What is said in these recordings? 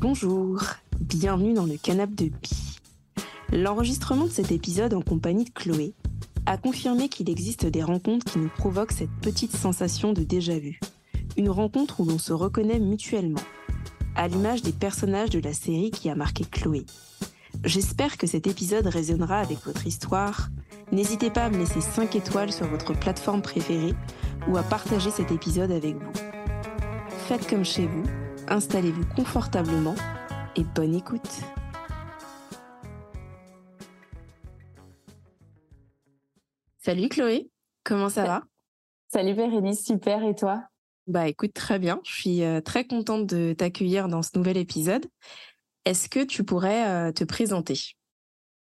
Bonjour, bienvenue dans le canapé de Pi. L'enregistrement de cet épisode en compagnie de Chloé a confirmé qu'il existe des rencontres qui nous provoquent cette petite sensation de déjà-vu. Une rencontre où l'on se reconnaît mutuellement, à l'image des personnages de la série qui a marqué Chloé. J'espère que cet épisode résonnera avec votre histoire. N'hésitez pas à me laisser 5 étoiles sur votre plateforme préférée ou à partager cet épisode avec vous. Faites comme chez vous, installez-vous confortablement et bonne écoute. Salut Chloé, comment ça va? Salut Bérénice, super et toi? Bah écoute très bien, je suis euh, très contente de t'accueillir dans ce nouvel épisode. Est-ce que tu pourrais euh, te présenter?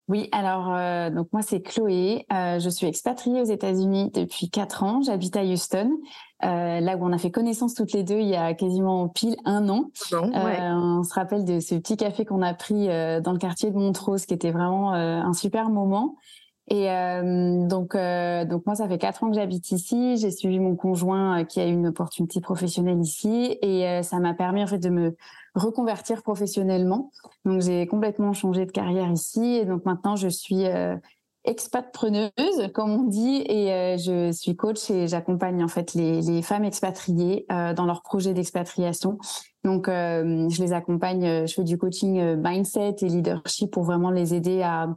Oui, alors euh, donc moi c'est Chloé, euh, je suis expatriée aux États-Unis depuis quatre ans, j'habite à Houston, euh, là où on a fait connaissance toutes les deux il y a quasiment pile un an. on se rappelle de ce petit café qu'on a pris dans le quartier de Montrose, qui était vraiment un super moment. Et euh, donc, euh, donc moi, ça fait quatre ans que j'habite ici. J'ai suivi mon conjoint euh, qui a eu une opportunité professionnelle ici, et ça m'a permis en fait de me reconvertir professionnellement. Donc, j'ai complètement changé de carrière ici, et donc maintenant, je suis expat-preneuse, comme on dit, et je suis coach et j'accompagne en fait les, les femmes expatriées dans leurs projets d'expatriation. Donc, je les accompagne, je fais du coaching mindset et leadership pour vraiment les aider à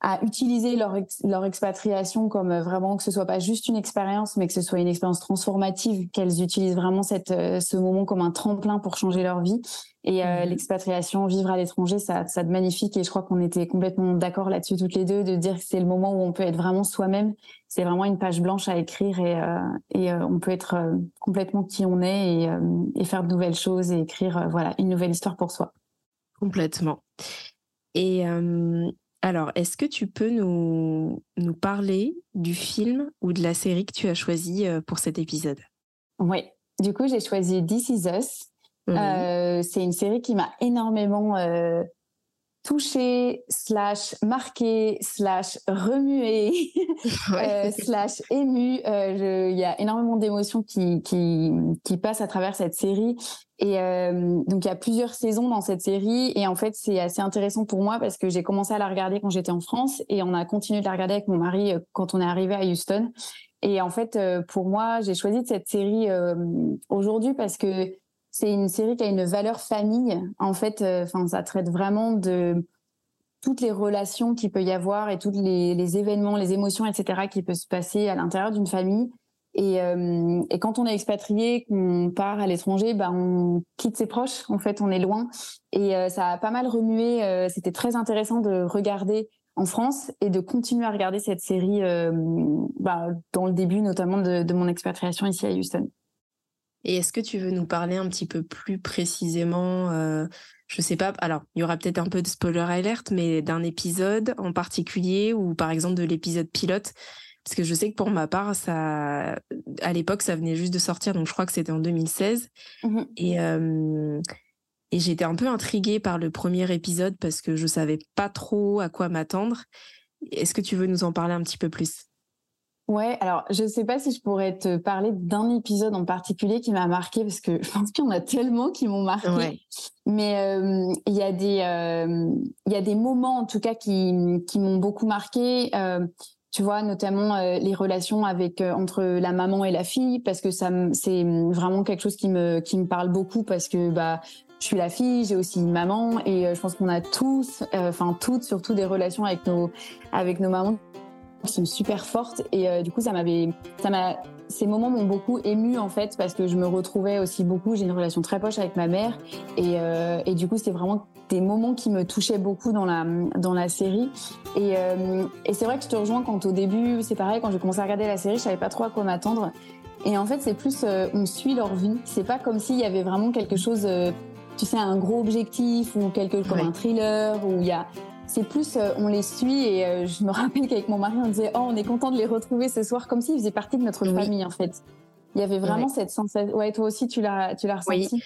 à utiliser leur, leur expatriation comme euh, vraiment que ce soit pas juste une expérience, mais que ce soit une expérience transformative, qu'elles utilisent vraiment cette, euh, ce moment comme un tremplin pour changer leur vie. Et euh, mmh. l'expatriation, vivre à l'étranger, ça, ça de magnifique. Et je crois qu'on était complètement d'accord là-dessus toutes les deux, de dire que c'est le moment où on peut être vraiment soi-même. C'est vraiment une page blanche à écrire et, et on peut être complètement qui on est et, et faire de nouvelles choses et écrire voilà une nouvelle histoire pour soi. Complètement. Et alors, est-ce que tu peux nous, nous parler du film ou de la série que tu as choisi euh, pour cet épisode? Oui, du coup, j'ai choisi This Is Us. Euh, c'est une série qui m'a énormément euh, touché, slash marqué, slash remué, euh, slash ému. Euh, il y a énormément d'émotions qui, qui, qui passent à travers cette série. Et euh, donc il y a plusieurs saisons dans cette série et en fait c'est assez intéressant pour moi parce que j'ai commencé à la regarder quand j'étais en France et on a continué de la regarder avec mon mari quand on est arrivé à Houston. Et en fait pour moi j'ai choisi cette série aujourd'hui parce que c'est une série qui a une valeur famille. En fait, euh, enfin, ça traite vraiment de toutes les relations qu'il peut y avoir et tous les, événements, les émotions, etc., qui peuvent se passer à l'intérieur d'une famille. Et, euh, et, quand on est expatrié, qu'on part à l'étranger, bah, on quitte ses proches. En fait, on est loin. Et euh, ça a pas mal remué. C'était très intéressant de regarder en France et de continuer à regarder cette série bah, dans le début, notamment de mon expatriation ici à Houston. Et est-ce que tu veux nous parler un petit peu plus précisément, euh, je sais pas, alors il y aura peut-être un peu de spoiler alert, mais d'un épisode en particulier ou par exemple de l'épisode pilote? Parce que je sais que pour ma part, ça, à l'époque, ça venait juste de sortir, donc je crois que c'était en 2016. Mmh et, euh, et j'étais un peu intriguée par le premier épisode parce que je savais pas trop à quoi m'attendre. Est-ce que tu veux nous en parler un petit peu plus? Ouais, alors je sais pas si je pourrais te parler d'un épisode en particulier qui m'a marqué parce que je pense qu'il y en a tellement qui m'ont marqué. Mais euh, il y a des euh, il y a des moments en tout cas qui qui m'ont beaucoup marqué. Euh, tu vois notamment les relations avec entre la maman et la fille parce que ça c'est vraiment quelque chose qui me qui me parle beaucoup parce que bah je suis la fille, j'ai aussi une maman et je pense qu'on a tous, enfin toutes surtout des relations avec nos avec nos mamans sont super fortes. Et euh, du coup ça m'avait ça m'a ces moments m'ont beaucoup ému en fait parce que je me retrouvais aussi beaucoup j'ai une relation très proche avec ma mère. Et, euh, et du coup c'est vraiment des moments qui me touchaient beaucoup dans la dans la série. Et, euh, et c'est vrai que je te rejoins quand au début c'est pareil quand j'ai commencé à regarder la série je savais pas trop à quoi m'attendre. Et en fait c'est plus on suit leur vie. C'est pas comme s'il y avait vraiment quelque chose tu sais un gros objectif ou quelque comme un thriller où il y a c'est plus, euh, on les suit et euh, je me rappelle qu'avec mon mari, on disait, oh, on est content de les retrouver ce soir, comme s'ils faisaient partie de notre famille, en fait. Il y avait vraiment cette sensation. Ouais, toi aussi, tu l'as, tu l'as ressenti? Oui.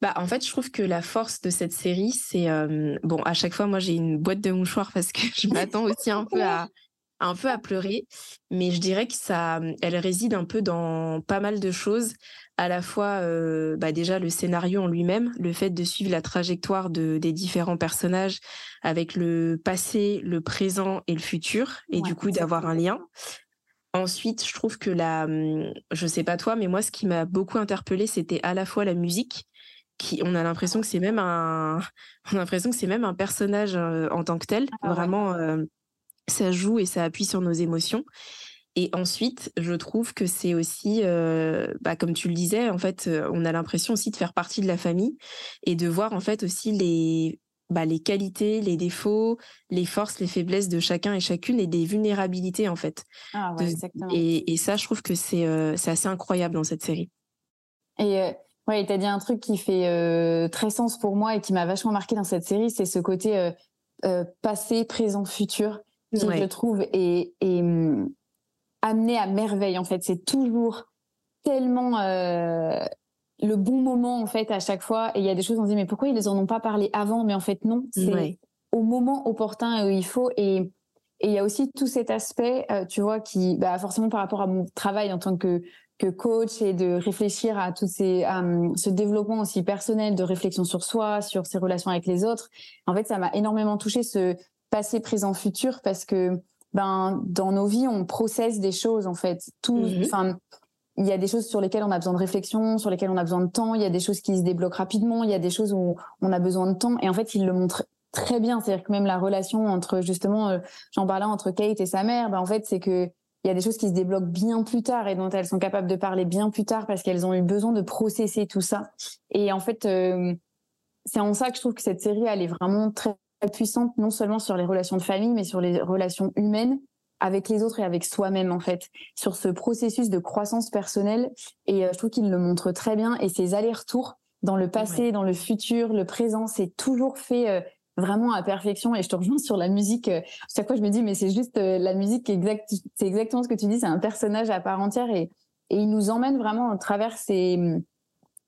Bah, en fait, je trouve que la force de cette série, c'est euh, bon. À chaque fois, moi, j'ai une boîte de mouchoirs parce que je m'attends aussi un peu à un peu à pleurer, mais je dirais que ça, elle réside un peu dans pas mal de choses. À la fois, euh, bah déjà le scénario en lui-même, le fait de suivre la trajectoire de, des différents personnages avec le passé, le présent et le futur, et du coup d'avoir un lien. Ensuite, je trouve que la, hum, je sais pas toi, mais moi, ce qui m'a beaucoup interpellé, c'était à la fois la musique, qui, on a l'impression que c'est même un, on a l'impression que c'est même un personnage euh, en tant que tel. Ah Vraiment, euh, ça joue et ça appuie sur nos émotions. Et ensuite, je trouve que c'est aussi, euh, bah, comme tu le disais, en fait, on a l'impression aussi de faire partie de la famille et de voir en fait aussi les, bah, les qualités, les défauts, les forces, les faiblesses de chacun et chacune et des vulnérabilités en fait. Ah exactement. Et, ça, je trouve que c'est euh, assez incroyable dans cette série. Et euh, ouais, tu as dit un truc qui fait euh, très sens pour moi et qui m'a vachement marqué dans cette série, c'est ce côté passé, présent, futur qui, je trouve, est, est hum, amené à merveille en fait. C'est toujours tellement le bon moment en fait à chaque fois. Et il y a des choses on se dit mais pourquoi ils en ont pas parlé avant? Mais en fait non, c'est au moment opportun où il faut. Et il y a aussi tout cet aspect, euh, tu vois, qui bah, forcément par rapport à mon travail en tant que que coach et de réfléchir à tout ces ce développement aussi personnel de réflexion sur soi, sur ses relations avec les autres. En fait, ça m'a énormément touché ce passé, présent, futur parce que ben dans nos vies on processe des choses en fait. Tout, enfin il y a des choses sur lesquelles on a besoin de réflexion, sur lesquelles on a besoin de temps. Il y a des choses qui se débloquent rapidement. Il y a des choses où on a besoin de temps. Et en fait, il le montre très bien. C'est-à-dire que même la relation entre justement, euh, j'en parlais entre Kate et sa mère, ben en fait, c'est que il y a des choses qui se débloquent bien plus tard et dont elles sont capables de parler bien plus tard parce qu'elles ont eu besoin de processer tout ça. Et en fait, euh, c'est en ça que je trouve que cette série, elle est vraiment très puissante, non seulement sur les relations de famille, mais sur les relations humaines avec les autres et avec soi-même en fait. Sur ce processus de croissance personnelle. Et euh, je trouve qu'il le montre très bien. Et ces allers-retours dans le passé, dans le futur, le présent, c'est toujours fait euh, vraiment à perfection. Et je te rejoins sur la musique euh, chaque fois je me dis mais c'est juste la musique exact c'est exactement ce que tu dis c'est un personnage à part entière. Et et il nous emmène vraiment à travers ces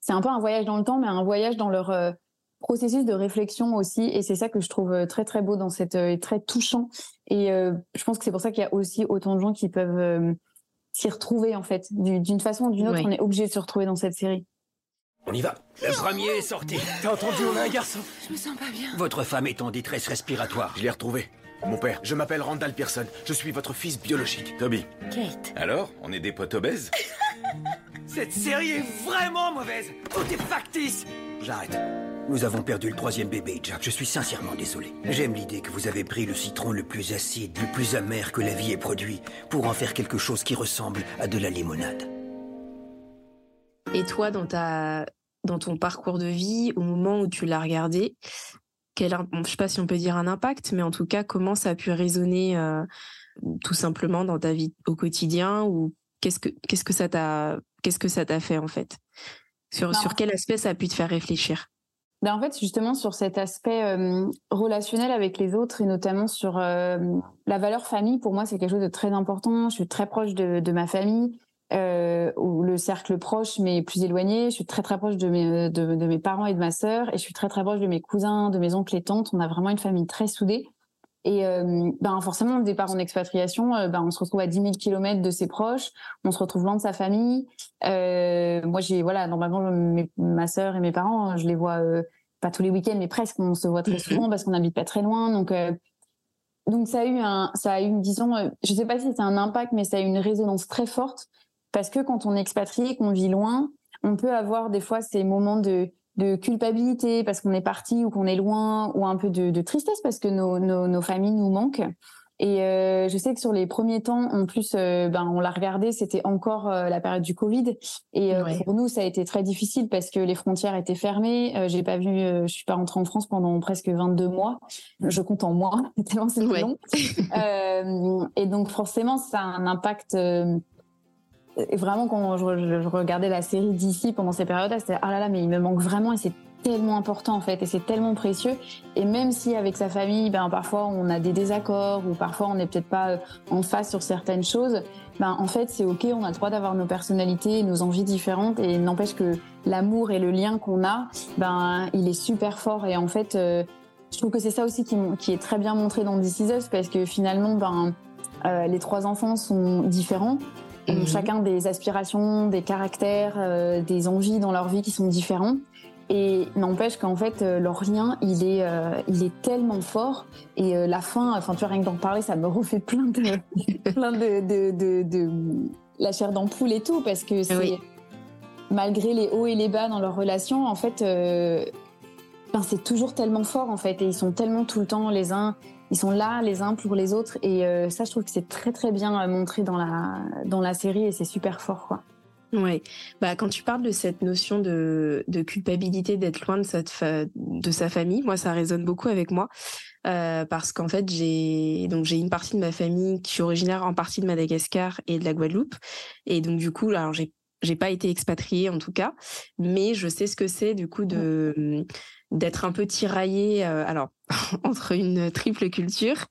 c'est un peu un voyage dans le temps mais un voyage dans leur processus de réflexion aussi et c'est ça que je trouve euh, très très beau dans cette euh, et très touchant et euh, je pense que c'est pour ça qu'il y a aussi autant de gens qui peuvent s'y retrouver en fait d'une façon ou d'une autre on est obligé de se retrouver dans cette série on y va le premier est sorti t'as entendu on a un garçon je me sens pas bien votre femme est en détresse respiratoire je l'ai retrouvé mon père, je m'appelle Randall Pearson. Je suis votre fils biologique. Toby. Kate. Alors, on est des potes obèses? Cette série est vraiment mauvaise. Tout est factice. J'arrête. Nous avons perdu le troisième bébé, Jack. Je suis sincèrement désolé. J'aime l'idée que vous avez pris le citron le plus acide, le plus amer que la vie ait produit, pour en faire quelque chose qui ressemble à de la limonade. Et toi, dans, ta... dans ton parcours de vie, au moment où tu l'as regardé, quel, je ne sais pas si on peut dire un impact, mais en tout cas, comment ça a pu résonner euh, tout simplement dans ta vie au quotidien ou qu'est-ce que, qu'est-ce que ça t'a, qu'est-ce que ça t'a fait en fait? Sur, sur quel aspect ça a pu te faire réfléchir? Ben en fait, justement, sur cet aspect euh, relationnel avec les autres et notamment sur euh, la valeur famille, pour moi, c'est quelque chose de très important. Je suis très proche de, ma famille, euh, ou le cercle proche, mais plus éloigné. Je suis très, très proche de mes, de, de mes parents et de ma sœur, et je suis très, très proche de mes cousins, de mes oncles et tantes. On a vraiment une famille très soudée. Et euh, ben forcément, le départ en expatriation, euh, ben on se retrouve à 10 000 kilomètres de ses proches, on se retrouve loin de sa famille. Euh, moi, j'ai voilà, normalement, ma sœur et mes parents, je les vois pas tous les week-ends, mais presque. On se voit très souvent parce qu'on n'habite pas très loin. Donc, donc ça a eu un, ça a eu, disons, je sais pas si c'est un impact, mais ça a eu une résonance très forte parce que quand on est expatrié, qu'on vit loin, on peut avoir des fois ces moments de de culpabilité parce qu'on est parti ou qu'on est loin, ou un peu de, tristesse parce que nos, nos, familles nous manquent. Et euh, je sais que sur les premiers temps, en plus, euh, ben on l'a regardé, c'était encore euh, la période du Covid. Et pour nous, ça a été très difficile parce que les frontières étaient fermées. j'ai pas vu, je suis pas rentrée en France pendant presque 22 mois. Je compte en mois, tellement c'était long. et donc forcément, ça a un impact et vraiment, quand je, regardais la série d'ici pendant ces périodes-là, c'était ah là là, mais il me manque vraiment et c'est tellement important en fait et c'est tellement précieux. Et même si avec sa famille, ben parfois on a des désaccords ou parfois on n'est peut-être pas euh, en face sur certaines choses, ben en fait c'est ok, on a le droit d'avoir nos personnalités, nos envies différentes et n'empêche que l'amour et le lien qu'on a, ben il est super fort et en fait. Euh, je trouve que c'est ça aussi qui, est très bien montré dans This Is parce que finalement, ben, les trois enfants sont différents, ont mhm. chacun des aspirations, des caractères, des envies dans leur vie qui sont différents. Et n'empêche qu'en fait, leur lien, il est, il est tellement fort. Et la fin, enfin, tu vois, rien que d'en parler, ça me refait plein de, plein de, de, de, la chair d'ampoule et tout, parce que c'est, malgré les hauts et les bas dans leur relation, en fait, c'est toujours tellement fort en fait et ils sont tellement tout le temps les uns ils sont là les uns pour les autres et euh, ça je trouve que c'est très très bien euh, montré dans la dans la série et c'est super fort quoi. Ouais, bah quand tu parles de cette notion de, de culpabilité d'être loin de sa, de sa famille, moi ça résonne beaucoup avec moi euh, parce qu'en fait j'ai donc j'ai une partie de ma famille qui est originaire en partie de Madagascar et de la Guadeloupe. Et donc du coup alors j'ai j'ai pas été expatriée en tout cas, mais je sais ce que c'est du coup de d'être un peu tiraillé euh, alors entre une triple culture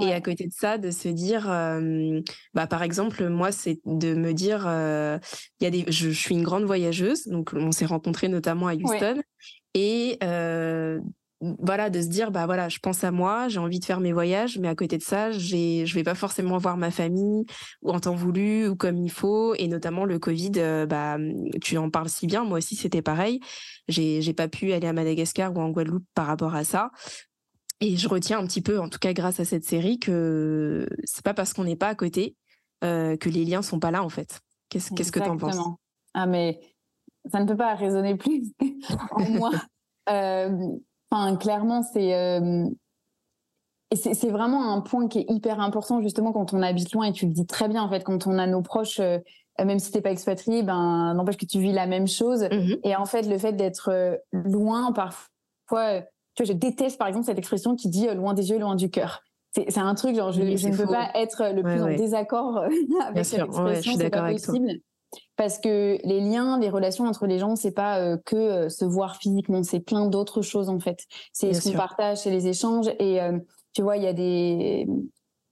et à côté de ça de se dire euh, bah par exemple moi c'est de me dire il y a des je, suis une grande voyageuse donc on s'est rencontrés notamment à Houston et voilà de se dire bah voilà je pense à moi j'ai envie de faire mes voyages mais à côté de ça j'ai je vais pas forcément voir ma famille ou en temps voulu ou comme il faut. Et notamment le Covid euh, bah tu en parles si bien moi aussi c'était pareil. J'ai j'ai pas pu aller à Madagascar ou en Guadeloupe par rapport à ça. Et je retiens un petit peu en tout cas grâce à cette série que c'est pas parce qu'on n'est pas à côté euh, que les liens sont pas là en fait. Qu'est-ce qu'est-ce que tu en penses ah mais ça ne peut pas résonner plus en moi. Euh, Enfin, clairement, c'est euh, c'est vraiment un point qui est hyper important justement quand on habite loin et tu le dis très bien en fait quand on a nos proches euh, même si t'es pas expatrié ben n'empêche que tu vis la même chose. Mmh et en fait le fait d'être euh, loin parfois tu vois je déteste par exemple cette expression qui dit loin des yeux loin du cœur. C'est un truc genre je, ne peux pas être le plus en désaccord avec cette expression c'est pas possible parce que les liens, les relations entre les gens, c'est pas euh, que euh, se voir physiquement, c'est plein d'autres choses en fait. C'est ce qu'on partage, c'est les échanges. Et euh, tu vois, il y a des,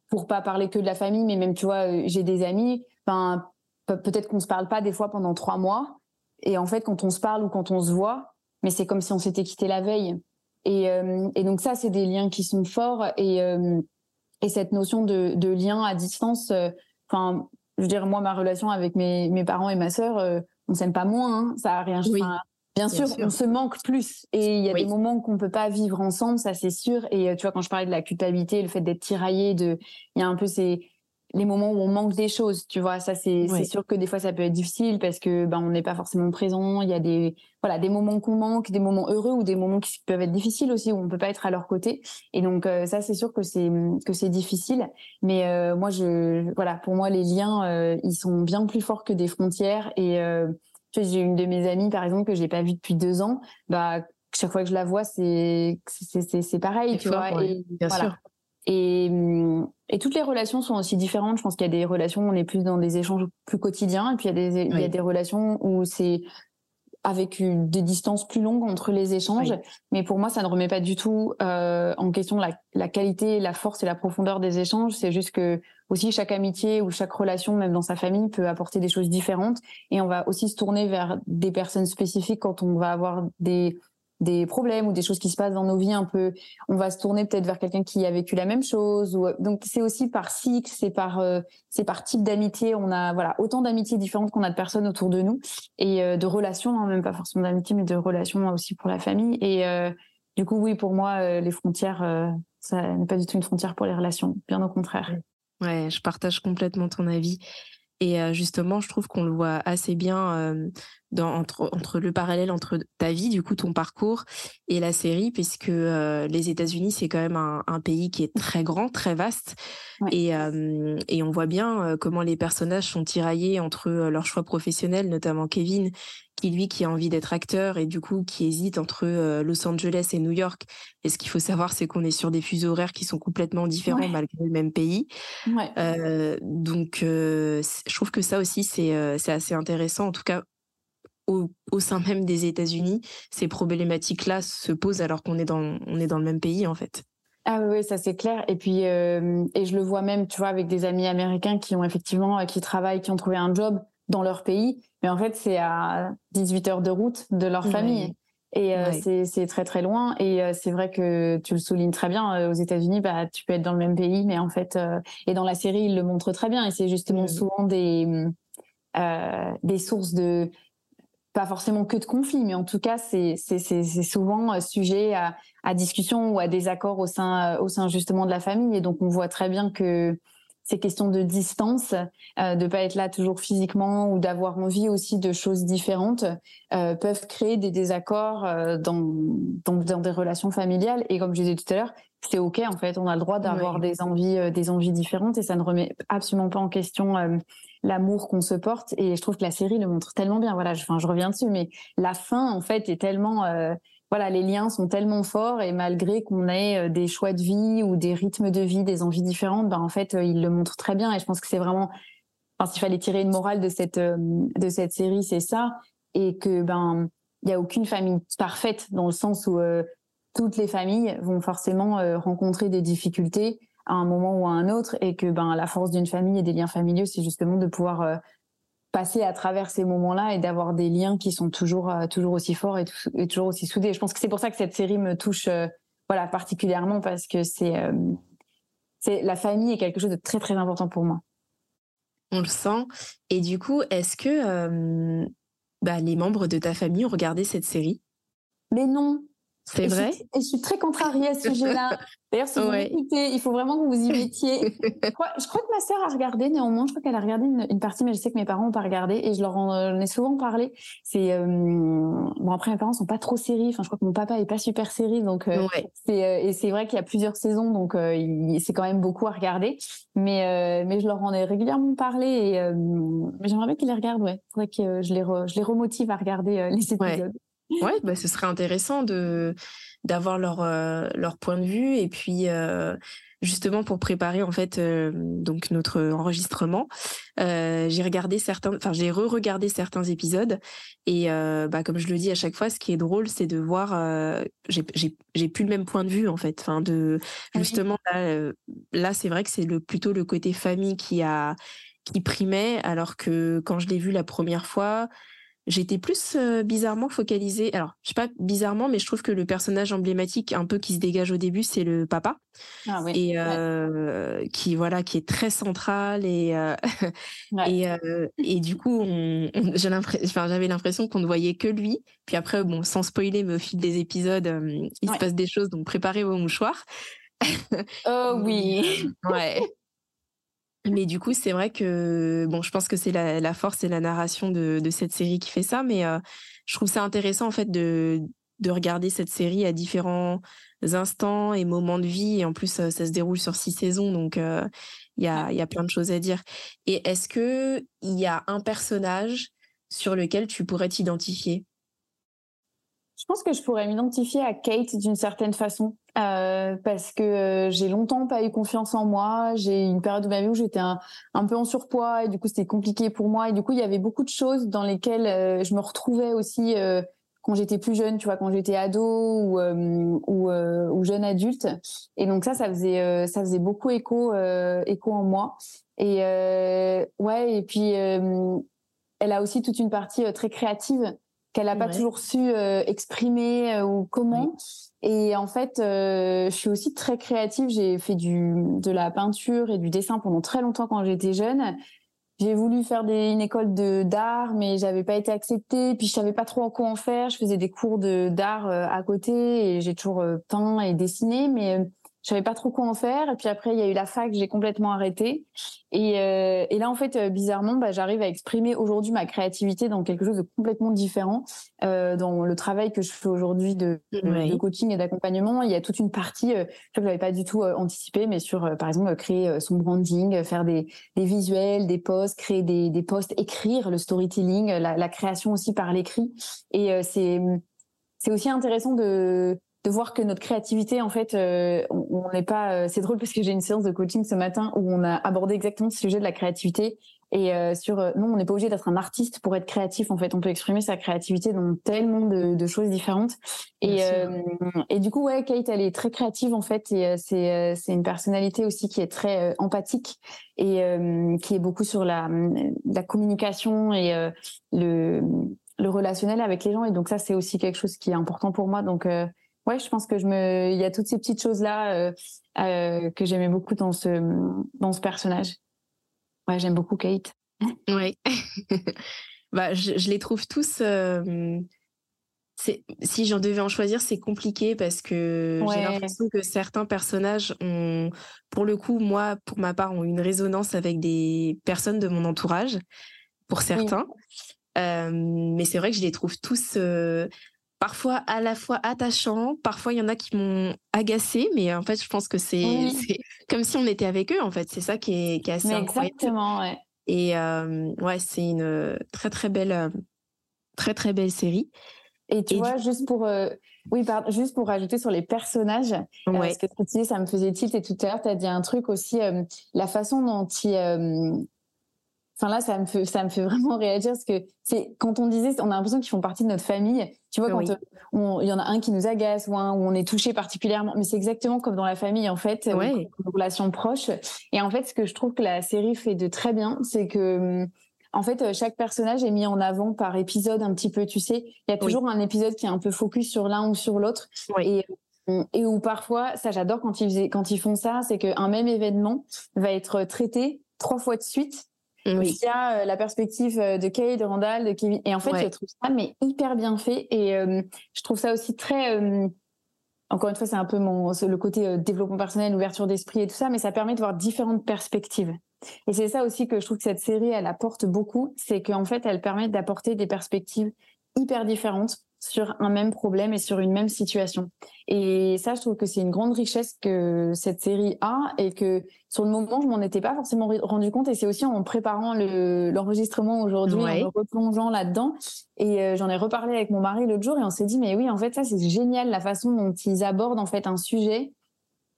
pour pas parler que de la famille, mais même tu vois, j'ai des amis. Enfin, peut-être qu'on se parle pas des fois pendant trois mois. Et en fait, quand on se parle ou quand on se voit, mais c'est comme si on s'était quitté la veille. Et, et donc ça, c'est des liens qui sont forts. Et, et cette notion de, de lien à distance, enfin je veux dire, moi, ma relation avec mes, mes parents et ma sœur, euh, on s'aime pas moins, hein, ça a rien. Oui. bien, sûr, on se manque plus. Et il y a des moments qu'on peut pas vivre ensemble, ça c'est sûr. Et euh, tu vois, quand je parlais de la culpabilité, le fait d'être tiraillé, de, il y a un peu ces, les moments où on manque des choses, tu vois, ça c'est sûr que des fois ça peut être difficile parce que ben on n'est pas forcément présent, il y a des voilà, des moments qu'on manque, des moments heureux ou des moments qui peuvent être difficiles aussi où on peut pas être à leur côté. Et donc euh, ça c'est sûr que c'est que c'est difficile. Mais euh, moi je voilà, pour moi les liens euh, ils sont bien plus forts que des frontières. Et j'ai une de mes amies par exemple que j'ai pas vue depuis deux ans, bah chaque fois que je la vois c'est c'est c'est pareil, tu vois. et, bien sûr et, hum, et toutes les relations sont aussi différentes. Je pense qu'il y a des relations où on est plus dans des échanges plus quotidiens, et puis il y a des, il y a des relations où c'est avec une, des distances plus longues entre les échanges. Mais pour moi, ça ne remet pas du tout euh, en question la, la, qualité, la force et la profondeur des échanges. C'est juste que aussi chaque amitié ou chaque relation, même dans sa famille, peut apporter des choses différentes. Et on va aussi se tourner vers des personnes spécifiques quand on va avoir des des problèmes ou des choses qui se passent dans nos vies un peu, on va se tourner peut-être vers quelqu'un qui a vécu la même chose. Ou, donc c'est aussi par cycle, c'est par euh, c'est par type d'amitié. On a voilà autant d'amitiés différentes qu'on a de personnes autour de nous et euh, de relations, hein, même pas forcément d'amitié, mais de relations aussi pour la famille. Et euh, du coup, oui, pour moi, les frontières, ça n'est pas du tout une frontière pour les relations, bien au contraire. Ouais, je partage complètement ton avis. Et justement, je trouve qu'on le voit assez bien dans, entre, entre, le parallèle entre ta vie, du coup, ton parcours et la série, puisque les États-Unis, c'est quand même un, un, pays qui est très grand, très vaste. Et, et, on voit bien comment les personnages sont tiraillés entre leurs choix professionnels, notamment Kevin, qui lui qui a envie d'être acteur et du coup qui hésite entre euh, Los Angeles et New York. Et ce qu'il faut savoir, c'est qu'on est sur des fuseaux horaires qui sont complètement différents malgré le même pays. Ouais. Euh, donc, euh, je trouve que ça aussi, c'est c'est assez intéressant. En tout cas, au, au sein même des États-Unis, ces problématiques-là se posent alors qu'on est dans on est dans le même pays en fait. Ah oui, ça c'est clair. Et puis et je le vois même, tu vois, avec des amis américains qui ont effectivement qui travaillent, qui ont trouvé un job dans leur pays, mais en fait c'est à 18 heures de route de leur famille. Et c'est très très loin. Et c'est vrai que tu le soulignes très bien. aux États-Unis, bah, tu peux être dans le même pays, mais en fait, et dans la série, il le montre très bien. Et c'est justement mmh. souvent des des sources de pas forcément que de conflits, mais en tout cas, c'est souvent sujet à, à, discussion ou à désaccord au sein, au sein justement de la famille. Et donc, on voit très bien que ces questions de distance, euh, de pas être là toujours physiquement ou d'avoir envie aussi de choses différentes, euh, peuvent créer des désaccords euh, dans, dans, dans, des relations familiales. Et comme je disais tout à l'heure, c'est ok en fait, on a le droit d'avoir des envies, euh, des envies différentes et ça ne remet absolument pas en question euh, l'amour qu'on se porte. Et je trouve que la série le montre tellement bien. Voilà, je, je reviens dessus, mais la fin en fait est tellement voilà, les liens sont tellement forts et malgré qu'on ait euh, des choix de vie ou des rythmes de vie, des envies différentes, ben en fait, euh, il le montre très bien. Et je pense que c'est vraiment, enfin, s'il fallait tirer une morale de cette euh, de cette série, c'est ça. Et que ben il y a aucune famille parfaite dans le sens où toutes les familles vont forcément rencontrer des difficultés à un moment ou à un autre, et que ben la force d'une famille et des liens familiaux, c'est justement de pouvoir passer à travers ces moments-là et d'avoir des liens qui sont toujours euh, toujours aussi forts et, toujours aussi soudés. Je pense que c'est pour ça que cette série me touche euh, voilà particulièrement parce que c'est euh, c'est la famille est quelque chose de très très important pour moi. On le sent. Et du coup, est-ce que bah, les membres de ta famille ont regardé cette série? Mais non, c'est vrai. et je suis très contrariée à ce sujet-là. D'ailleurs, si vous m'écoutez, il faut vraiment que vous y mettiez. je, crois, que ma sœur a regardé, néanmoins, je crois qu'elle a regardé une, partie, mais je sais que mes parents n'ont pas regardé et je leur en, ai souvent parlé. C'est euh, bon après mes parents sont pas trop séries. Enfin, je crois que mon papa est pas super série, donc euh, c'est euh, et c'est vrai qu'il y a plusieurs saisons, donc c'est quand même beaucoup à regarder. Mais mais je leur en ai régulièrement parlé et j'aimerais bien qu'ils les regardent. Ouais, faudrait que je les je les remotive à regarder les épisodes. Ouais, bah, ce serait intéressant de d'avoir leur euh, leur point de vue et puis euh, justement pour préparer en fait euh, donc notre enregistrement, j'ai regardé certains, enfin j'ai re-regardé certains épisodes et bah comme je le dis à chaque fois, ce qui est drôle, c'est de voir, j'ai j'ai plus le même point de vue en fait, enfin de ah justement là, là c'est vrai que c'est le plutôt le côté famille qui a qui primait alors que quand je l'ai vu la première fois j'étais plus euh, bizarrement focalisée. Alors, je sais pas bizarrement, mais je trouve que le personnage emblématique, un peu qui se dégage au début, c'est le papa, ah, oui. et euh, qui voilà, qui est très central et euh, et, et du coup, on, enfin, j'avais l'impression qu'on ne voyait que lui. Puis après, bon, sans spoiler, mais au fil des épisodes, il se passe des choses, donc préparez vos mouchoirs. oh oui. ouais. Mais du coup, c'est vrai que bon, je pense que c'est la, force et la narration de, cette série qui fait ça, mais euh, je trouve ça intéressant en fait de, de regarder cette série à différents instants et moments de vie. Et en plus, ça, se déroule sur six saisons, donc euh, il y, a, y a plein de choses à dire. Et est-ce que il y a un personnage sur lequel tu pourrais t'identifier? Je pense que je pourrais m'identifier à Kate d'une certaine façon euh, parce que euh, j'ai longtemps pas eu confiance en moi. J'ai une période de ma vie où j'étais un, peu en surpoids et du coup c'était compliqué pour moi. Et du coup il y avait beaucoup de choses dans lesquelles euh, je me retrouvais aussi quand j'étais plus jeune, tu vois, quand j'étais ado ou, ou, ou, jeune adulte. Et donc ça, ça faisait ça faisait beaucoup écho écho en moi. Et ouais et puis elle a aussi toute une partie très créative qu'elle n'a pas toujours su euh, exprimer euh, ou comment. Et en fait, euh, je suis aussi très créative. J'ai fait du, de la peinture et du dessin pendant très longtemps quand j'étais jeune. J'ai voulu faire des, une école de d'art, mais j'avais pas été acceptée. Puis je savais pas trop quoi en faire. Je faisais des cours de d'art à côté et j'ai toujours peint et dessiné, mais je savais pas trop quoi en faire. Et puis après, il y a eu la fac, j'ai complètement arrêté. Et, euh, et là, en fait, euh, bizarrement, bah, j'arrive à exprimer aujourd'hui ma créativité dans quelque chose de complètement différent. Euh, dans le travail que je fais aujourd'hui de, de, coaching et d'accompagnement, il y a toute une partie euh, que je n'avais pas du tout euh, anticipé, mais sur, euh, par exemple, créer son branding, faire des, des visuels, des posts, créer des, des posts, écrire le storytelling, la, la création aussi par l'écrit. Et c'est c'est aussi intéressant de de voir que notre créativité, en fait, euh, on n'est pas. Euh, c'est drôle parce que j'ai une séance de coaching ce matin où on a abordé exactement ce sujet de la créativité et euh, sur non, on n'est pas obligé d'être un artiste pour être créatif. En fait, on peut exprimer sa créativité dans tellement de, de choses différentes. Et, et du coup, ouais, Kate, elle est très créative en fait, et c'est c'est une personnalité aussi qui est très empathique et qui est beaucoup sur la la communication et le le relationnel avec les gens. Et donc ça, c'est aussi quelque chose qui est important pour moi. Donc ouais, je pense que je me, il y a toutes ces petites choses là que j'aimais beaucoup dans ce dans ce personnage. Ouais, j'aime beaucoup Kate. Ouais. bah, je, les trouve tous. si j'en devais en choisir, c'est compliqué parce que j'ai l'impression que certains personnages ont, pour le coup, moi, pour ma part, ont une résonance avec des personnes de mon entourage, pour certains. mais c'est vrai que je les trouve tous parfois à la fois attachants, parfois il y en a qui m'ont agacé, mais en fait, je pense que c'est comme si on était avec eux, en fait. C'est ça qui est, qui est assez Exactement, ouais. Et euh, ouais, c'est une très très belle, euh, très très belle série. Et tu vois, juste pour euh, oui, pardon, juste pour rajouter sur les personnages, parce que tu dis, ça me faisait tilt et tout à l'heure, tu as dit un truc aussi, la façon dont ils Enfin là, ça me fait, ça me fait vraiment réagir parce que c'est quand on disait, on a l'impression qu'ils font partie de notre famille. Tu vois, quand il y en a un qui nous agace ou un où on est touché particulièrement, mais c'est exactement comme dans la famille en fait, ouais. une relation proche. Et en fait, ce que je trouve que la série fait de très bien, c'est que en fait, chaque personnage est mis en avant par épisode un petit peu. Tu sais, il y a toujours un épisode qui est un peu focus sur l'un ou sur l'autre. Et et où parfois, ça j'adore quand ils, quand ils font ça, c'est qu'un même événement va être traité trois fois de suite il y a la perspective euh, de Kay, de Randall, de Kevin. Et en fait, je trouve ça mais hyper bien fait. Et euh, je trouve ça aussi très. Euh, encore une fois, c'est un peu mon le côté développement personnel, ouverture d'esprit et tout ça, mais ça permet de voir différentes perspectives. Et c'est ça aussi que je trouve que cette série, elle apporte beaucoup, c'est qu'en fait, elle permet d'apporter des perspectives hyper différentes sur un même problème et sur une même situation. Et ça, je trouve que c'est une grande richesse que cette série a et que sur le moment, je m'en étais pas forcément rendu compte. Et c'est aussi en préparant l'enregistrement aujourd'hui, en me replongeant là-dedans. Et euh, j'en ai reparlé avec mon mari l'autre jour et on s'est dit, mais oui, en fait, ça, c'est génial la façon dont ils abordent en fait un sujet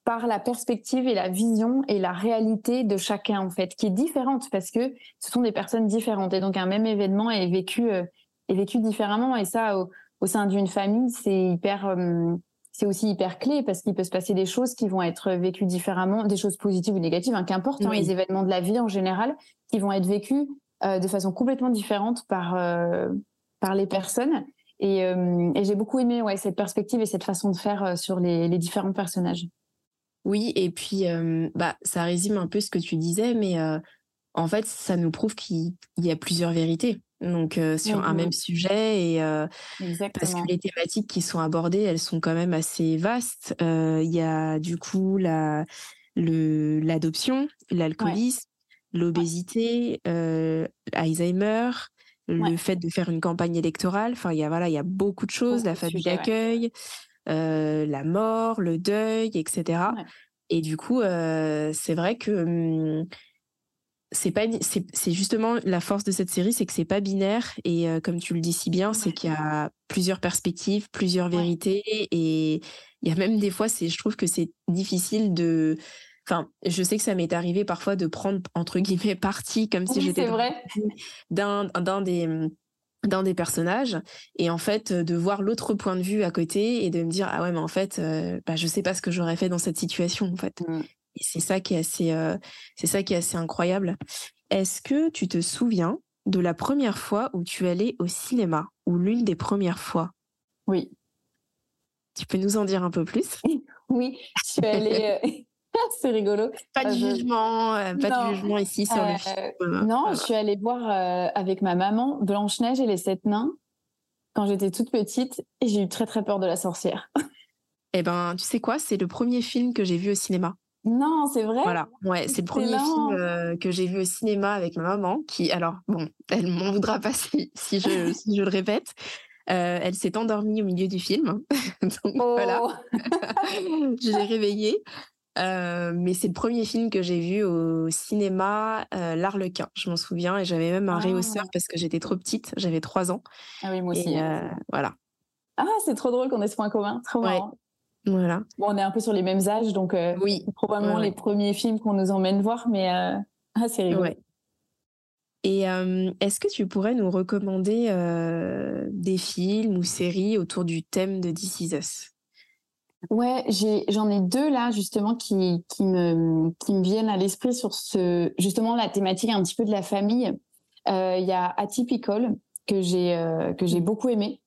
par la perspective et la vision et la réalité de chacun en fait, qui est différente parce que ce sont des personnes différentes et donc un même événement est vécu euh, est vécu différemment et ça au sein d'une famille, c'est hyper, euh, c'est aussi hyper clé parce qu'il peut se passer des choses qui vont être vécues différemment, des choses positives ou négatives, hein, qu'importe, hein, les événements de la vie en général, qui vont être vécus euh, de façon complètement différente par euh, par les personnes. Et, et j'ai beaucoup aimé ouais, cette perspective et cette façon de faire sur les, les différents personnages. Oui, et puis bah, ça résume un peu ce que tu disais, mais en fait, ça nous prouve qu'il y a plusieurs vérités donc sur un même sujet et parce que les thématiques qui sont abordées elles sont quand même assez vastes. Il y a du coup la le l'adoption l'alcoolisme l'obésité Alzheimer le fait de faire une campagne électorale. Enfin il y a voilà il y a beaucoup de choses la famille d'accueil la mort le deuil etc et du coup c'est vrai que mmh, c'est pas c'est justement la force de cette série c'est que c'est pas binaire et euh, comme tu le dis si bien c'est qu'il y a plusieurs perspectives plusieurs vérités et il y a même des fois c'est je trouve que c'est difficile de enfin je sais que ça m'est arrivé parfois de prendre entre guillemets parti comme si j'étais d'un d'un des d'un des personnages et en fait de voir l'autre point de vue à côté et de me dire ah ouais mais en fait euh, bah je sais pas ce que j'aurais fait dans cette situation en fait. Mmh c'est ça qui est assez, euh, c'est ça qui est assez incroyable. Est-ce que tu te souviens de la première fois où tu allais au cinéma ou l'une des premières fois? Oui. Tu peux nous en dire un peu plus? Oui, je suis allée. Euh, c'est rigolo. Pas de euh, jugement, pas de jugement ici sur le film. Non, je suis allée voir avec ma maman Blanche Neige et les sept nains quand j'étais toute petite et j'ai eu très très peur de la sorcière. Eh ben, tu sais quoi, c'est le premier film que j'ai vu au cinéma. Non, c'est vrai? Voilà, ouais, c'est le premier film euh, que j'ai vu au cinéma avec ma maman, qui, alors, bon, elle m'en voudra pas si, si, je, si je le répète. Euh, elle s'est endormie au milieu du film. Donc voilà, oh. je l'ai réveillée. Euh, mais c'est le premier film que j'ai vu au cinéma, L'Arlequin, je m'en souviens. Et j'avais même un ah. réhausseur parce que j'étais trop petite, j'avais trois ans. Ah oui, moi aussi. voilà. Ah, c'est trop drôle qu'on ait ce point commun, trop marrant. Voilà. Bon, on est un peu sur les mêmes âges, donc euh, oui, probablement les premiers films qu'on nous emmène voir, mais euh, ah, c'est rigolo. Et euh, est-ce que tu pourrais nous recommander des films ou séries autour du thème de This Is Us? Ouais, j'en ai, deux là justement qui, qui, me, qui me viennent à l'esprit sur ce, justement la thématique un petit peu de la famille. Il y a Atypical que j'ai que j'ai beaucoup aimé.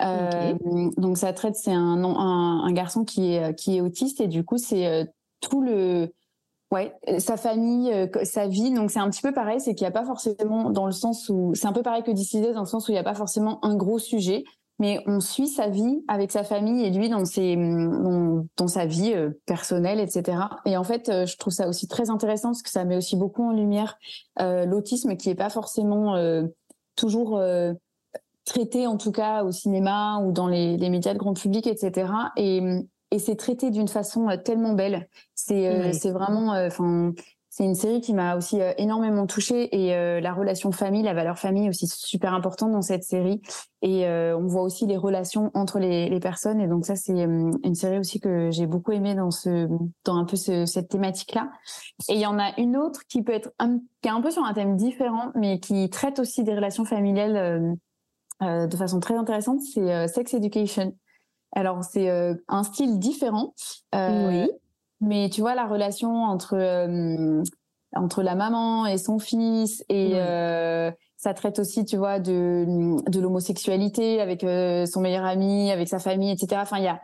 Donc ça traite, c'est un, garçon qui est qui est autiste et du coup c'est tout le Ouais, sa famille, sa vie. Donc c'est un petit peu pareil, c'est qu'il n'y a pas forcément dans le sens où c'est un peu pareil que Décidé dans le sens où il n'y a pas forcément un gros sujet mais on suit sa vie avec sa famille et lui dans ses dans, sa vie euh, personnelle etc et en fait euh, je trouve ça aussi très intéressant parce que ça met aussi beaucoup en lumière euh, l'autisme qui est pas forcément toujours traité en tout cas au cinéma ou dans les, les médias de grand public etc et et c'est traité d'une façon tellement belle c'est c'est vraiment enfin c'est une série qui m'a aussi euh, énormément touchée et euh, la relation famille, la valeur famille aussi super importante dans cette série. Et euh, on voit aussi les relations entre les, les personnes. Et donc ça, c'est une série aussi que j'ai beaucoup aimée dans ce, dans un peu ce, cette thématique-là. Et il y en a une autre qui peut être un, qui est un peu sur un thème différent, mais qui traite aussi des relations familiales euh, de façon très intéressante. C'est Sex Education. Alors c'est un style différent. oui mais tu vois, la relation entre, euh, entre la maman et son fils, et euh, ça traite aussi, tu vois, de, de l'homosexualité avec euh, son meilleur ami, avec sa famille, etc. Enfin, il y a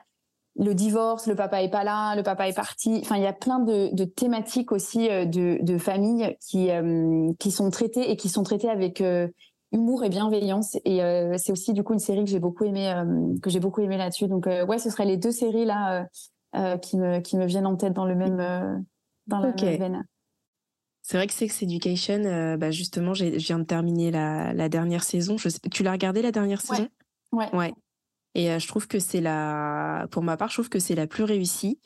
le divorce, le papa est pas là, le papa est parti. Enfin, il y a plein de, de thématiques aussi de, de famille qui, qui sont traitées et qui sont traitées avec humour et bienveillance. Et c'est aussi du coup une série que j'ai beaucoup aimé, que j'ai beaucoup aimé là-dessus. Donc ouais, ce seraient les deux séries là euh, qui, me, qui me viennent en tête dans le même, euh, dans la même veine. C'est vrai que Sex Education, euh, bah justement, je viens de terminer la, la dernière saison. Je tu l'as regardé la dernière saison? Ouais. Ouais. Et je trouve que c'est la, pour ma part, je trouve que c'est la plus réussie.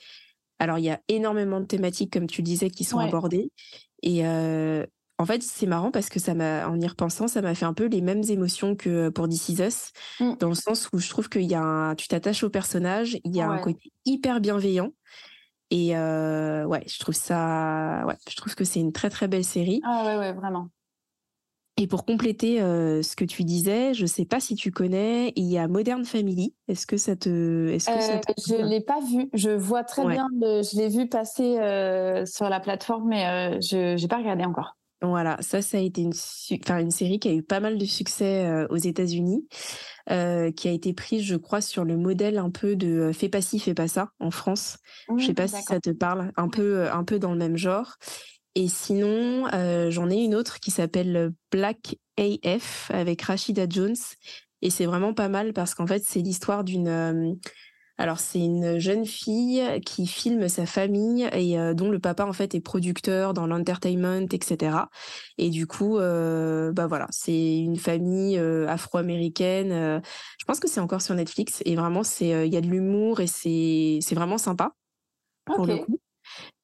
Alors, il y a énormément de thématiques, comme tu disais, qui sont abordées. Et en fait, c'est marrant parce que ça m'a, en y repensant, ça m'a fait un peu les mêmes émotions que pour This Is Us, mmh. dans le sens où je trouve qu'il y a un, tu t'attaches au personnage, il y a un côté hyper bienveillant. Et euh, ouais, je trouve ça, ouais, je trouve que c'est une très très belle série. Ah ouais, ouais, vraiment. Et pour compléter euh, ce que tu disais, je sais pas si tu connais, il y a Modern Family. Est-ce que ça te, est-ce que ça te... Euh, je l'ai pas vu. Je vois très bien, je l'ai vu passer sur la plateforme, mais je j'ai pas regardé encore. Voilà, ça, ça a été une, enfin, une série qui a eu pas mal de succès euh, aux États-Unis, euh, qui a été prise, je crois, sur le modèle un peu de euh, Fais pas ci, fais pas ça en France. je mmh, sais pas si ça te parle, un peu, un peu dans le même genre. Et sinon, j'en ai une autre qui s'appelle Black AF avec Rashida Jones. Et c'est vraiment pas mal parce qu'en fait, c'est l'histoire d'une alors c'est une jeune fille qui filme sa famille et euh, dont le papa en fait est producteur dans l'entertainment, etc. Et du coup, euh, bah voilà, c'est une famille euh, afro-américaine. je pense que c'est encore sur Netflix et vraiment c'est il y a de l'humour et c'est c'est vraiment sympa pour le coup.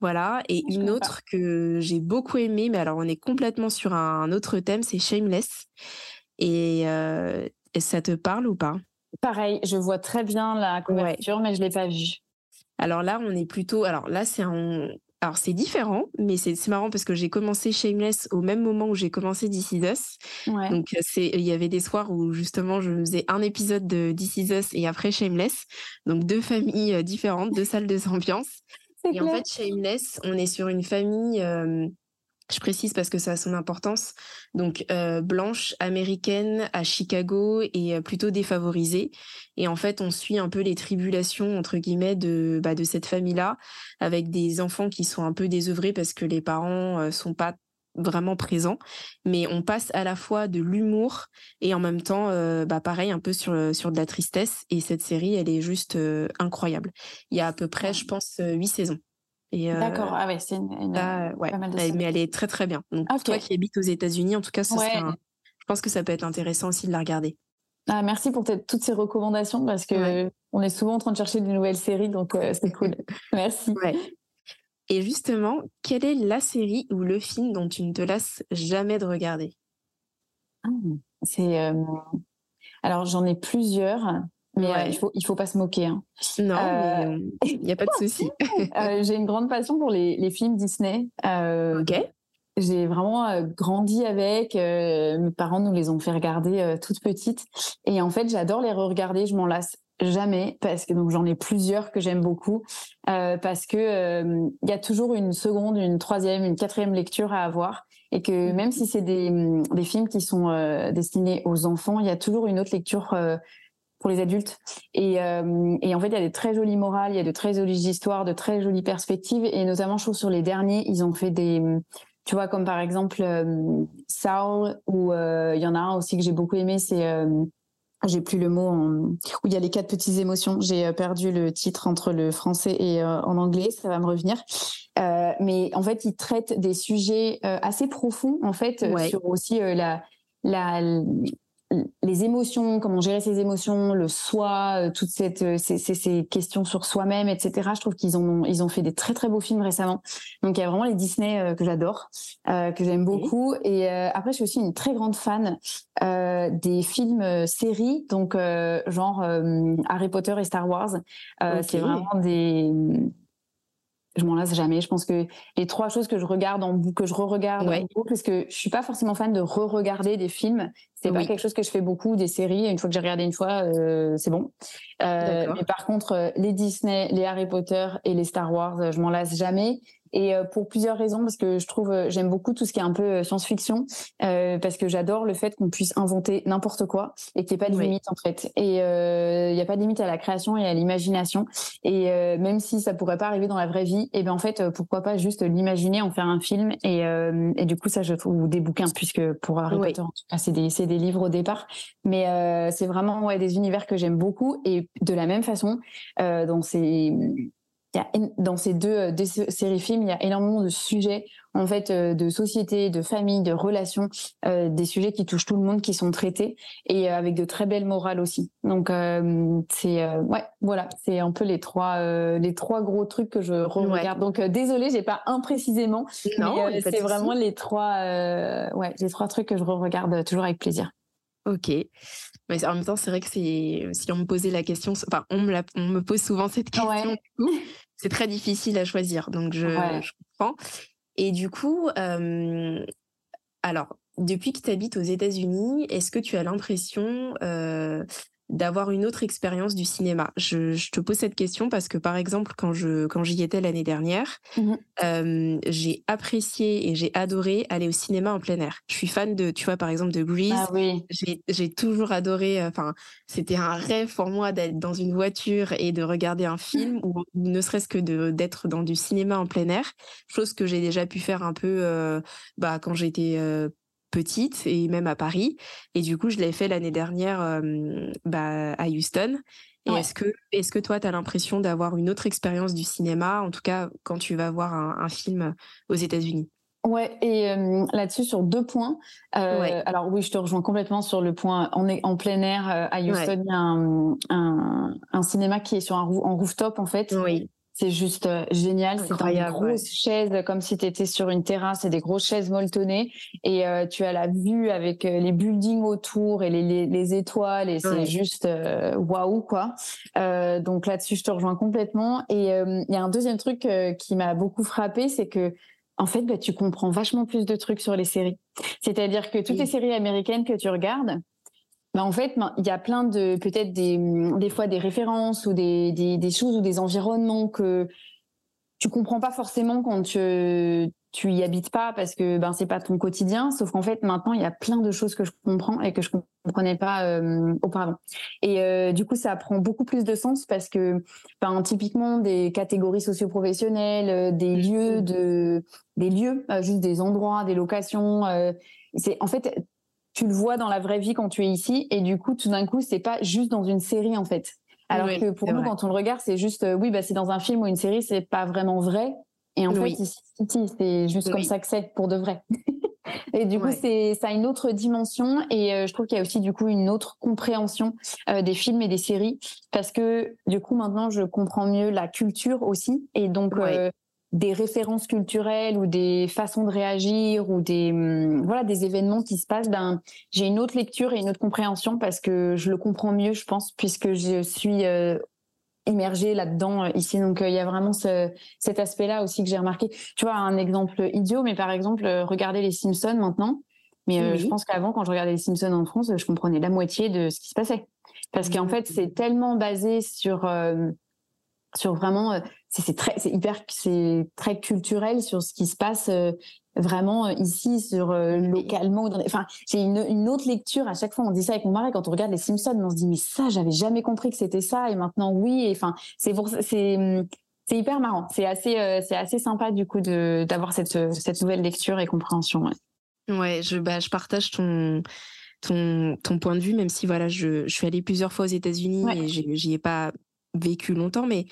Voilà. Et une autre que j'ai beaucoup aimée, mais alors on est complètement sur un, autre thème, c'est Shameless. Et ça te parle ou pas? Pareil, je vois très bien la couverture, mais je l'ai pas vue. Alors là, on est plutôt. Alors là, c'est un. Alors c'est différent, mais c'est marrant parce que j'ai commencé Shameless au même moment où j'ai commencé This Is Us. Donc c'est il y avait des soirs où justement je faisais un épisode de This Is Us et après Shameless. Donc deux familles euh, différentes, deux salles de ambiance. Et en fait Shameless, on est sur une famille euh, je précise parce que ça a son importance. Donc euh, blanche, américaine, à Chicago et euh, plutôt défavorisée. Et en fait, on suit un peu les tribulations entre guillemets de bah, de cette famille-là, avec des enfants qui sont un peu désœuvrés parce que les parents euh, sont pas vraiment présents. Mais on passe à la fois de l'humour et en même temps, bah pareil, un peu sur sur de la tristesse. Et cette série, elle est juste incroyable. Il y a à peu près, je pense, huit saisons. D'accord, ah ouais, c'est une, pas mal de mais elle est très très bien. Donc toi qui habites aux États-Unis, en tout cas, je pense que ça peut être intéressant aussi de la regarder. Ah, merci pour toutes ces recommandations parce que on est souvent en train de chercher des nouvelles séries, donc c'est cool. merci. Et justement, quelle est la série ou le film dont tu ne te lasses jamais de regarder? Ah, C'est alors j'en ai plusieurs. Mais euh, il faut il faut pas se moquer. Hein. Non, euh, il n'y a pas de souci. Euh, j'ai une grande passion pour les, les films Disney. ok. J'ai vraiment grandi avec. mes parents nous les ont fait regarder toute petite. Et en fait, j'adore les re-regarder. Je m'en lasse jamais parce que donc j'en ai plusieurs que j'aime beaucoup parce que il y a toujours une seconde, une troisième, une quatrième lecture à avoir. et que mm. même si c'est des, des, films qui sont destinés aux enfants, il y a toujours une autre lecture pour les adultes. Et, et, en fait, il y a des très jolies morales, il y a de très jolies histoires, de très jolies perspectives. Et notamment, je trouve sur les derniers, ils ont fait des, tu vois, comme par exemple Saul, ou il y en a un aussi que j'ai beaucoup aimé, c'est j'ai plus le mot où il y a les quatre petites émotions. J'ai euh, perdu le titre entre le français et euh, en anglais, ça va me revenir. Euh, mais en fait, il traite des sujets assez profonds en fait sur aussi la, la les émotions, comment gérer ses émotions, le soi, euh, toutes cette, euh, ces, ces, ces questions sur soi-même, etc. Je trouve qu'ils ont, ils ont fait des très très beaux films récemment. Donc il y a vraiment les Disney euh, que j'adore, euh, que j'aime beaucoup. Et après, je suis aussi une très grande fan euh, des films séries, donc genre Harry Potter et Star Wars. C'est vraiment des je m'en lasse jamais. Je pense que les trois choses que je regarde en boucle, que je re-regarde en boucle, parce que je suis pas forcément fan de re-regarder des films. C'est pas quelque chose que je fais beaucoup, des séries. Une fois que j'ai regardé une fois, euh, c'est bon. Euh, mais par contre, euh, les Disney, les Harry Potter et les Star Wars, euh, je m'en lasse jamais et euh, pour plusieurs raisons parce que je trouve euh, j'aime beaucoup tout ce qui est un peu euh, science-fiction euh, parce que j'adore le fait qu'on puisse inventer n'importe quoi et qu'il n'y ait pas de limite en fait. Et il n'y a pas de limite à la création et à l'imagination. Et même si ça pourrait pas arriver dans la vraie vie et eh ben en fait pourquoi pas juste l'imaginer en faire un film et, et du coup ça je trouve des bouquins puisque pour Harry Potter en tout cas c'est des c'est des livres au départ. Mais c'est vraiment ouais des univers que j'aime beaucoup et de la même façon dans ces il y a, dans ces deux, euh, séries films, il y a énormément de sujets en fait euh, de société, de famille, de relations, euh, des sujets qui touchent tout le monde, qui sont traités et avec de très belles morales aussi. Donc c'est ouais, voilà, c'est un peu les trois les trois gros trucs que je regarde. Donc désolée, j'ai pas un précisément, non, mais c'est vraiment les trois ouais les trois trucs que je regarde toujours avec plaisir. Ok. Mais en même temps, c'est vrai que c'est si on me posait la question, enfin on me, on me pose souvent cette question. C'est très difficile à choisir, donc je, je comprends. Et du coup, euh, alors, depuis que tu habites aux États-Unis, est-ce que tu as l'impression euh, d'avoir une autre expérience du cinéma je, je, te pose cette question parce que, par exemple, quand je quand j'y étais l'année dernière, mmh euh, j'ai apprécié et j'ai adoré aller au cinéma en plein air. Je suis fan de, tu vois, par exemple, de Grease. Ah oui. J'ai toujours adoré. Enfin, c'était un rêve pour moi d'être dans une voiture et de regarder un film ou, ne serait-ce que d'être dans du cinéma en plein air. Chose que j'ai déjà pu faire un peu euh, bah, quand j'étais euh, petite et même à Paris. Et du coup, je l'ai fait l'année dernière bah, à Houston. Et est-ce que, toi, tu as l'impression d'avoir une autre expérience du cinéma, en tout cas quand tu vas voir un, film aux États-Unis? Ouais, et là-dessus, sur deux points. Euh, alors oui, je te rejoins complètement sur le point. On est en plein air à Houston, il y a un, un, un, cinéma qui est sur un en rooftop en fait. Oui. C'est juste euh, génial. C'est des grosses chaises comme si tu étais sur une terrasse et des grosses chaises molletonnées. Et euh, tu as la vue avec euh, les buildings autour et les, les, étoiles. Et c'est juste waouh, quoi. donc là-dessus, je te rejoins complètement. Et il y a un deuxième truc qui m'a beaucoup frappé, c'est que en fait, bah, tu comprends vachement plus de trucs sur les séries. C'est-à-dire que toutes les séries américaines que tu regardes, bah en fait, il y a plein de peut-être des, des fois des références ou des, des, des, choses ou des environnements que tu comprends pas forcément quand tu, tu y habites pas parce que ben c'est pas ton quotidien. Sauf qu'en fait maintenant il y a plein de choses que je comprends et que je comprenais pas euh, auparavant. Et euh, du coup ça prend beaucoup plus de sens parce que ben typiquement des catégories socioprofessionnelles, euh, des mmh. lieux de des lieux, juste des endroits, des locations. c'est en fait tu le vois dans la vraie vie quand tu es ici et du coup tout d'un coup c'est pas juste dans une série en fait. Alors que pour nous quand on le regarde c'est juste euh, oui bah c'est dans un film ou une série c'est pas vraiment vrai. Et en fait ici c'est juste comme ça que c'est pour de vrai. Et du coup c'est ça a une autre dimension et euh, je trouve qu'il y a aussi du coup une autre compréhension euh, des films et des séries. Parce que du coup maintenant je comprends mieux la culture aussi. Et donc des références culturelles ou des façons de réagir ou des hum, voilà des événements qui se passent ben j'ai une autre lecture et une autre compréhension parce que je le comprends mieux je pense puisque je suis euh, immergée là-dedans euh, ici. Donc euh, il y a vraiment ce, cet aspect là aussi que j'ai remarqué. Tu vois un exemple idiot mais par exemple regardez les Simpsons maintenant. Mais je pense qu'avant quand je regardais les Simpsons en France je comprenais la moitié de ce qui se passait. Parce qu'en fait c'est tellement basé sur sur vraiment c'est très c'est hyper c'est très culturel sur ce qui se passe euh, vraiment ici sur localement. Enfin, j'ai une, une, autre lecture. À chaque fois, on dit ça avec mon mari quand on regarde les Simpsons, on se dit mais ça, j'avais jamais compris que c'était ça, et maintenant oui. Enfin, c'est pour c'est hum, c'est hyper marrant. C'est assez, euh, c'est assez sympa du coup de d'avoir cette, cette nouvelle lecture et compréhension. Ouais, ouais je, bah, je partage ton, ton, ton point de vue, même si voilà, je, je suis allée plusieurs fois aux États-Unis et j'y ai pas vécu longtemps, mais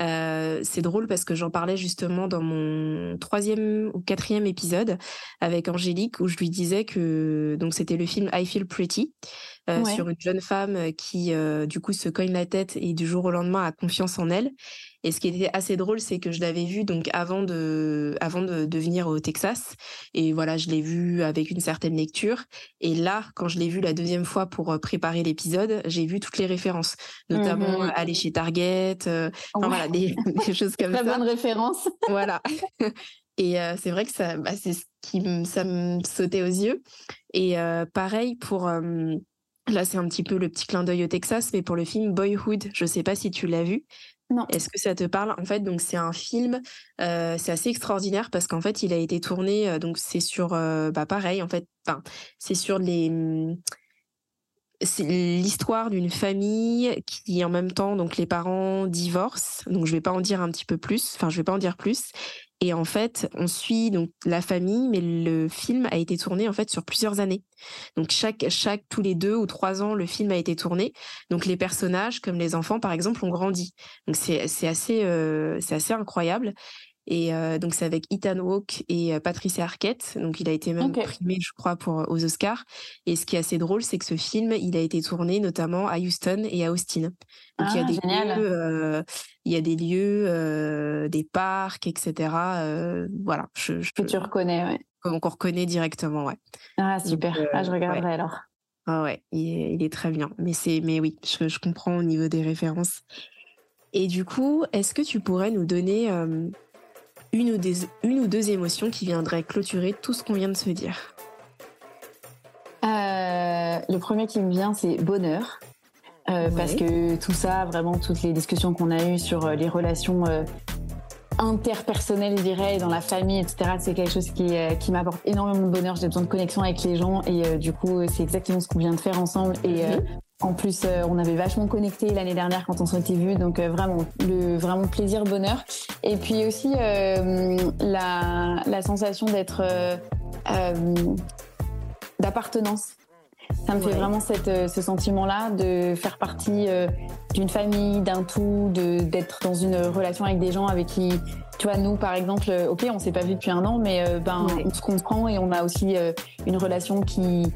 euh, c'est drôle parce que j'en parlais justement dans mon troisième ou quatrième épisode avec Angélique où je lui disais que donc c'était le film I Feel Pretty euh, sur une jeune femme qui du coup se cogne la tête et du jour au lendemain a confiance en elle et ce qui était assez drôle, c'est que je l'avais vu donc avant de, avant de, de, venir au Texas. Et voilà, je l'ai vu avec une certaine lecture. Et là, quand je l'ai vu la deuxième fois pour euh, préparer l'épisode, j'ai vu toutes les références, notamment mmh aller chez Target, euh, enfin voilà, des, des, choses comme Très ça. Très bonne référence. voilà. Et euh, c'est vrai que ça, bah, c'est ce qui ça me sautait aux yeux. Et euh, pareil pour Là, c'est un petit peu le petit clin d'œil au Texas, mais pour le film Boyhood, je ne sais pas si tu l'as vu. Est-ce que ça te parle En fait, c'est un film, euh, c'est assez extraordinaire parce qu'en fait, il a été tourné, euh, donc c'est sur, euh, bah pareil, en fait, c'est sur les, hum, c'est l'histoire d'une famille qui, en même temps, donc les parents divorcent. Donc je vais pas en dire un petit peu plus, enfin je vais pas en dire plus. Et en fait, on suit donc la famille, mais le film a été tourné en fait sur plusieurs années. Donc chaque chaque tous les deux ou trois ans, le film a été tourné. Donc les personnages, comme les enfants par exemple, ont grandi. Donc c'est assez euh, c'est assez incroyable. Et euh, donc c'est avec Ethan Hawke et euh, Patricia Arquette. Donc il a été même primé, je crois, pour aux Oscars. Et ce qui est assez drôle, c'est que ce film, il a été tourné notamment à Houston et à Austin. Donc ah, il y a des génial. lieux, euh, il y a des lieux, euh, des parcs, etc. Euh, voilà. Je, je, que tu reconnais, ouais. Qu'on reconnaît directement, ouais. Ah super. Donc, ah je regarderai ouais. alors. Ah ouais, il est, il est, très bien. Mais c'est, mais oui, je, je, comprends au niveau des références. Et du coup, est-ce que tu pourrais nous donner une ou, des, une ou deux émotions qui viendraient clôturer tout ce qu'on vient de se dire euh, Le premier qui me vient, c'est bonheur. Euh, ouais. Parce que tout ça, vraiment, toutes les discussions qu'on a eues sur euh, les relations euh, interpersonnelles, je dirais, dans la famille, etc., c'est quelque chose qui, qui m'apporte énormément de bonheur. J'ai besoin de connexion avec les gens et du coup, c'est exactement ce qu'on vient de faire ensemble. Et mmh. En plus, euh, on avait vachement connecté l'année dernière quand on s'était vus, donc euh, vraiment le vraiment plaisir, bonheur. Et puis aussi euh, la, la sensation d'être d'appartenance. Ça me ouais. fait vraiment cette, ce sentiment-là de faire partie d'une famille, d'un tout, de d'être dans une relation avec des gens avec qui, tu vois, nous par exemple, ok, on s'est pas vu depuis un an, mais ben ouais. on se comprend et on a aussi une relation qui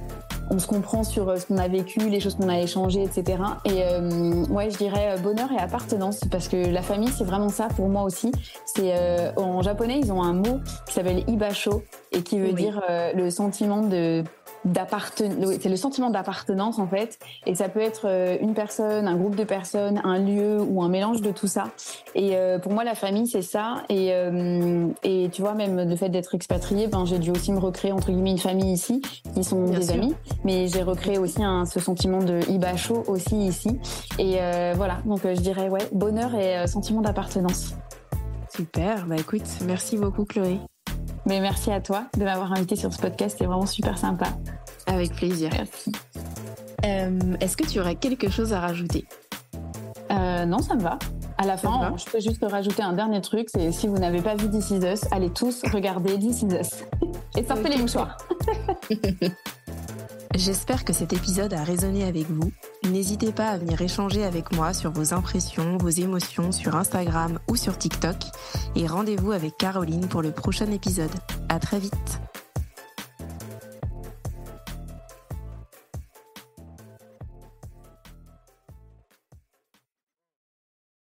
on se comprend sur euh, ce qu'on a vécu, les choses qu'on a échangées, etc. Et euh, ouais, je dirais euh, bonheur et appartenance parce que la famille, c'est vraiment ça pour moi aussi. C'est euh, en japonais, ils ont un mot qui s'appelle ibasho et qui veut oui. dire euh, le sentiment de d'appartenance, c'est le sentiment d'appartenance en fait, et ça peut être euh, une personne, un groupe de personnes, un lieu ou un mélange de tout ça. Et euh, pour moi, la famille, c'est ça. Et, euh, et tu vois, même le fait d'être expatrié, ben j'ai dû aussi me recréer entre guillemets une famille ici, qui sont Bien des sûr. amis, mais j'ai recréé aussi un, ce sentiment de ibacho aussi ici. Et euh, voilà, donc je dirais ouais, bonheur et sentiment d'appartenance. Super, bah écoute, merci beaucoup Chloé. Mais merci à toi de m'avoir invité sur ce podcast, c'est vraiment super sympa. Avec plaisir. Merci. Euh, Est-ce que tu aurais quelque chose à rajouter? Euh, Non, ça me va. À la fin, je peux juste rajouter un dernier truc, c'est si vous n'avez pas vu This Is Us, allez tous regarder This Is Us. Et sortez les mouchoirs. J'espère que cet épisode a résonné avec vous. N'hésitez pas à venir échanger avec moi sur vos impressions, vos émotions sur Instagram ou sur TikTok. Et rendez-vous avec Caroline pour le prochain épisode. À très vite.